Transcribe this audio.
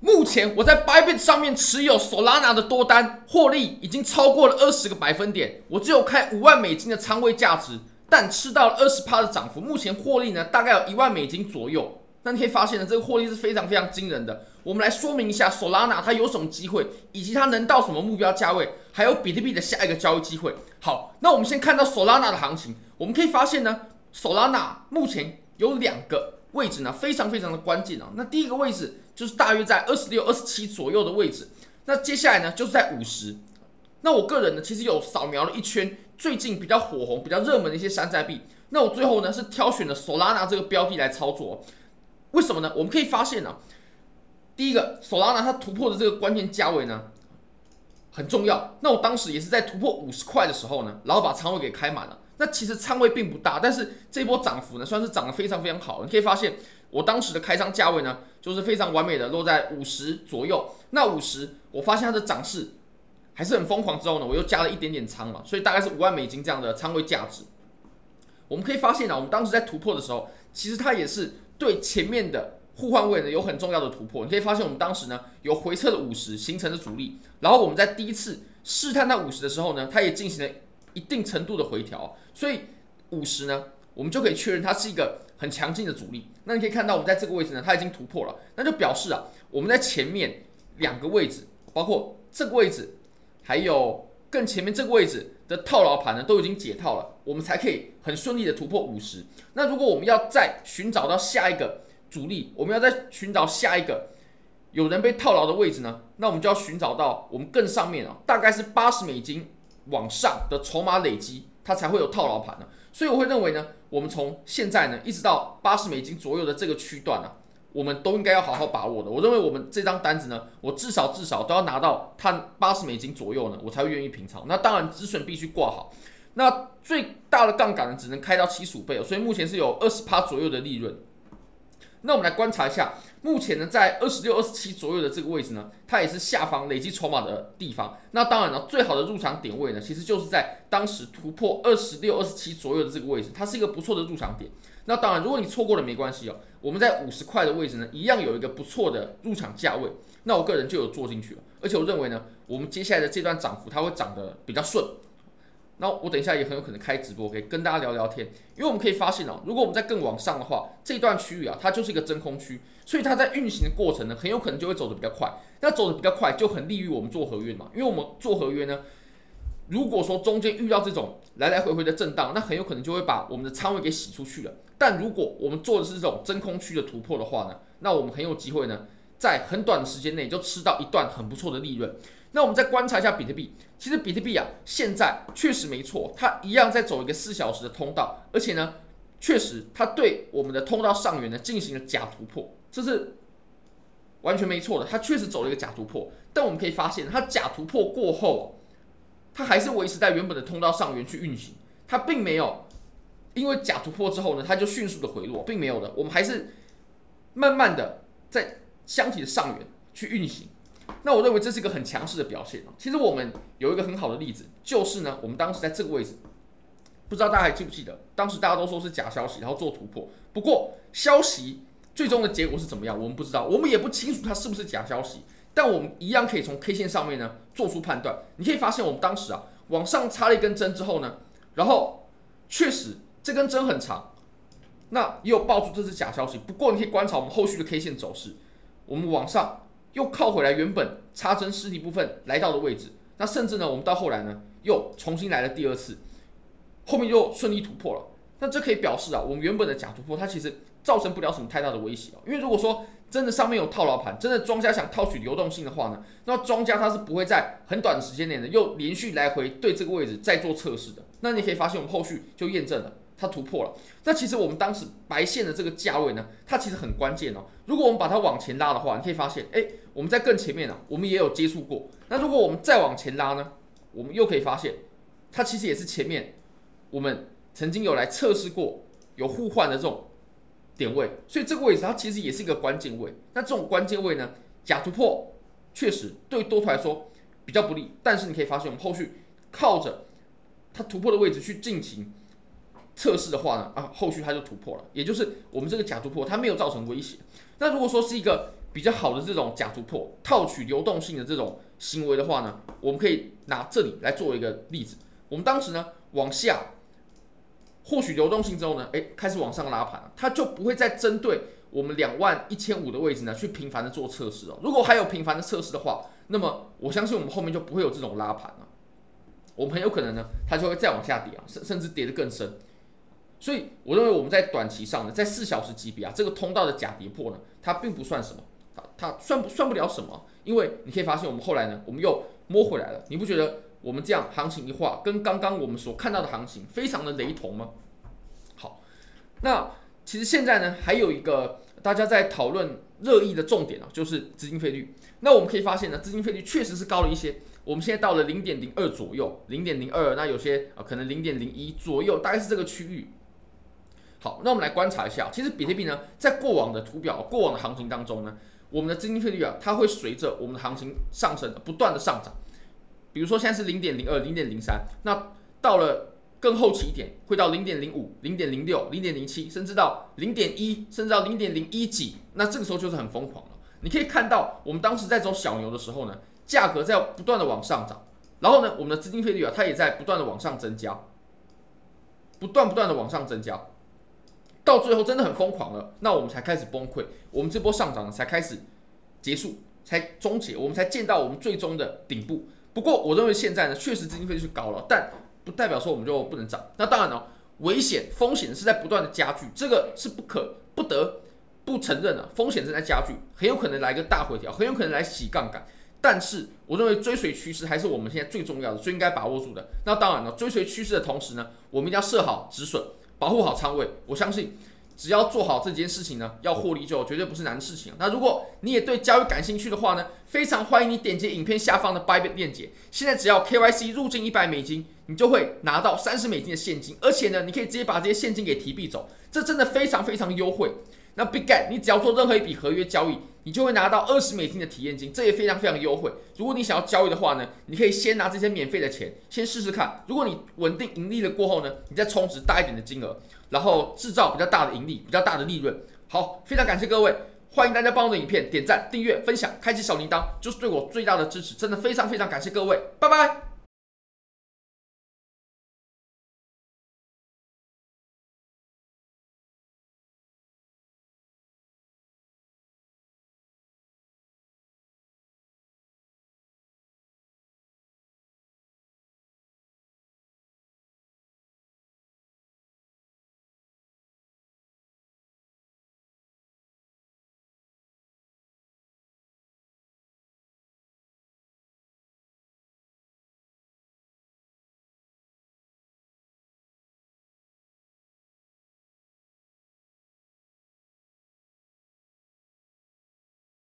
目前我在 Bybit 上面持有 Solana 的多单，获利已经超过了二十个百分点。我只有开五万美金的仓位价值，但吃到了二十趴的涨幅。目前获利呢，大概有一万美金左右。那你可以发现呢，这个获利是非常非常惊人的。我们来说明一下 Solana 它有什么机会，以及它能到什么目标价位，还有比特币的下一个交易机会。好，那我们先看到 Solana 的行情，我们可以发现呢，Solana 目前有两个位置呢，非常非常的关键啊。那第一个位置。就是大约在二十六、二十七左右的位置。那接下来呢，就是在五十。那我个人呢，其实有扫描了一圈最近比较火红、比较热门的一些山寨币。那我最后呢，是挑选了 Solana 这个标的来操作。为什么呢？我们可以发现呢、啊，第一个 Solana 它突破的这个关键价位呢，很重要。那我当时也是在突破五十块的时候呢，然后把仓位给开满了。那其实仓位并不大，但是这波涨幅呢，算是涨得非常非常好。你可以发现。我当时的开仓价位呢，就是非常完美的落在五十左右。那五十，我发现它的涨势还是很疯狂，之后呢，我又加了一点点仓嘛，所以大概是五万美金这样的仓位价值。我们可以发现呢，我们当时在突破的时候，其实它也是对前面的互换位呢有很重要的突破。你可以发现我们当时呢有回撤的五十，形成了阻力。然后我们在第一次试探到五十的时候呢，它也进行了一定程度的回调。所以五十呢，我们就可以确认它是一个。很强劲的阻力，那你可以看到我们在这个位置呢，它已经突破了，那就表示啊，我们在前面两个位置，包括这个位置，还有更前面这个位置的套牢盘呢，都已经解套了，我们才可以很顺利的突破五十。那如果我们要再寻找到下一个阻力，我们要再寻找下一个有人被套牢的位置呢，那我们就要寻找到我们更上面啊，大概是八十美金往上的筹码累积，它才会有套牢盘呢。所以我会认为呢，我们从现在呢一直到八十美金左右的这个区段呢、啊，我们都应该要好好把握的。我认为我们这张单子呢，我至少至少都要拿到它八十美金左右呢，我才会愿意平仓。那当然止损必须挂好，那最大的杠杆呢只能开到七十五倍，所以目前是有二十趴左右的利润。那我们来观察一下，目前呢，在二十六、二十七左右的这个位置呢，它也是下方累积筹码的地方。那当然了，最好的入场点位呢，其实就是在当时突破二十六、二十七左右的这个位置，它是一个不错的入场点。那当然，如果你错过了没关系哦，我们在五十块的位置呢，一样有一个不错的入场价位。那我个人就有做进去了，而且我认为呢，我们接下来的这段涨幅它会涨得比较顺。那我等一下也很有可能开直播，可以跟大家聊聊天。因为我们可以发现哦，如果我们在更往上的话，这段区域啊，它就是一个真空区，所以它在运行的过程呢，很有可能就会走得比较快。那走得比较快，就很利于我们做合约嘛。因为我们做合约呢，如果说中间遇到这种来来回回的震荡，那很有可能就会把我们的仓位给洗出去了。但如果我们做的是这种真空区的突破的话呢，那我们很有机会呢，在很短的时间内就吃到一段很不错的利润。那我们再观察一下比特币，其实比特币啊，现在确实没错，它一样在走一个四小时的通道，而且呢，确实它对我们的通道上缘呢进行了假突破，这是完全没错的，它确实走了一个假突破。但我们可以发现，它假突破过后，它还是维持在原本的通道上缘去运行，它并没有因为假突破之后呢，它就迅速的回落，并没有的，我们还是慢慢的在箱体的上缘去运行。那我认为这是一个很强势的表现。其实我们有一个很好的例子，就是呢，我们当时在这个位置，不知道大家还记不记得，当时大家都说是假消息，然后做突破。不过消息最终的结果是怎么样，我们不知道，我们也不清楚它是不是假消息。但我们一样可以从 K 线上面呢做出判断。你可以发现，我们当时啊往上插了一根针之后呢，然后确实这根针很长，那也有爆出这是假消息。不过你可以观察我们后续的 K 线走势，我们往上。又靠回来原本插针实体部分来到的位置，那甚至呢，我们到后来呢又重新来了第二次，后面又顺利突破了。那这可以表示啊，我们原本的假突破它其实造成不了什么太大的威胁啊。因为如果说真的上面有套牢盘，真的庄家想套取流动性的话呢，那庄家他是不会在很短的时间内呢又连续来回对这个位置再做测试的。那你可以发现我们后续就验证了。它突破了，那其实我们当时白线的这个价位呢，它其实很关键哦。如果我们把它往前拉的话，你可以发现，哎，我们在更前面呢，我们也有接触过。那如果我们再往前拉呢，我们又可以发现，它其实也是前面我们曾经有来测试过有互换的这种点位，所以这个位置它其实也是一个关键位。那这种关键位呢，假突破确实对多头来说比较不利，但是你可以发现，我们后续靠着它突破的位置去进行。测试的话呢，啊，后续它就突破了，也就是我们这个假突破它没有造成威胁。那如果说是一个比较好的这种假突破，套取流动性的这种行为的话呢，我们可以拿这里来作为一个例子。我们当时呢往下获取流动性之后呢，诶，开始往上拉盘，它就不会再针对我们两万一千五的位置呢去频繁的做测试哦。如果还有频繁的测试的话，那么我相信我们后面就不会有这种拉盘了。我们很有可能呢，它就会再往下跌啊，甚甚至跌得更深。所以我认为我们在短期上呢，在四小时级别啊，这个通道的假跌破呢，它并不算什么，它它算不算不了什么？因为你可以发现我们后来呢，我们又摸回来了。你不觉得我们这样行情一画，跟刚刚我们所看到的行情非常的雷同吗？好，那其实现在呢，还有一个大家在讨论热议的重点啊，就是资金费率。那我们可以发现呢，资金费率确实是高了一些。我们现在到了零点零二左右，零点零二，那有些啊可能零点零一左右，大概是这个区域。好，那我们来观察一下，其实比特币呢，在过往的图表、过往的行情当中呢，我们的资金费率啊，它会随着我们的行情上升不断的上涨。比如说现在是零点零二、零点零三，那到了更后期一点，会到零点零五、零点零六、零点零七，甚至到零点一，甚至到零点零一几，那这个时候就是很疯狂了。你可以看到，我们当时在走小牛的时候呢。价格在不断的往上涨，然后呢，我们的资金费率啊，它也在不断的往上增加，不断不断的往上增加，到最后真的很疯狂了，那我们才开始崩溃，我们这波上涨才开始结束，才终结，我们才见到我们最终的顶部。不过我认为现在呢，确实资金费率是高了，但不代表说我们就不能涨。那当然了，危险风险是在不断的加剧，这个是不可不得不承认的，风险正在加剧，很有可能来个大回调，很有可能来洗杠杆。但是，我认为追随趋势还是我们现在最重要的，最应该把握住的。那当然了，追随趋势的同时呢，我们一定要设好止损，保护好仓位。我相信，只要做好这件事情呢，要获利就绝对不是难的事情。那如果你也对交易感兴趣的话呢，非常欢迎你点击影片下方的 Bybit 链接。现在只要 KYC 入境一百美金，你就会拿到三十美金的现金，而且呢，你可以直接把这些现金给提币走，这真的非常非常优惠。那 Bitget，你只要做任何一笔合约交易，你就会拿到二十美金的体验金，这也非常非常优惠。如果你想要交易的话呢，你可以先拿这些免费的钱，先试试看。如果你稳定盈利了过后呢，你再充值大一点的金额，然后制造比较大的盈利，比较大的利润。好，非常感谢各位，欢迎大家帮我的影片点赞、订阅、分享、开启小铃铛，就是对我最大的支持。真的非常非常感谢各位，拜拜。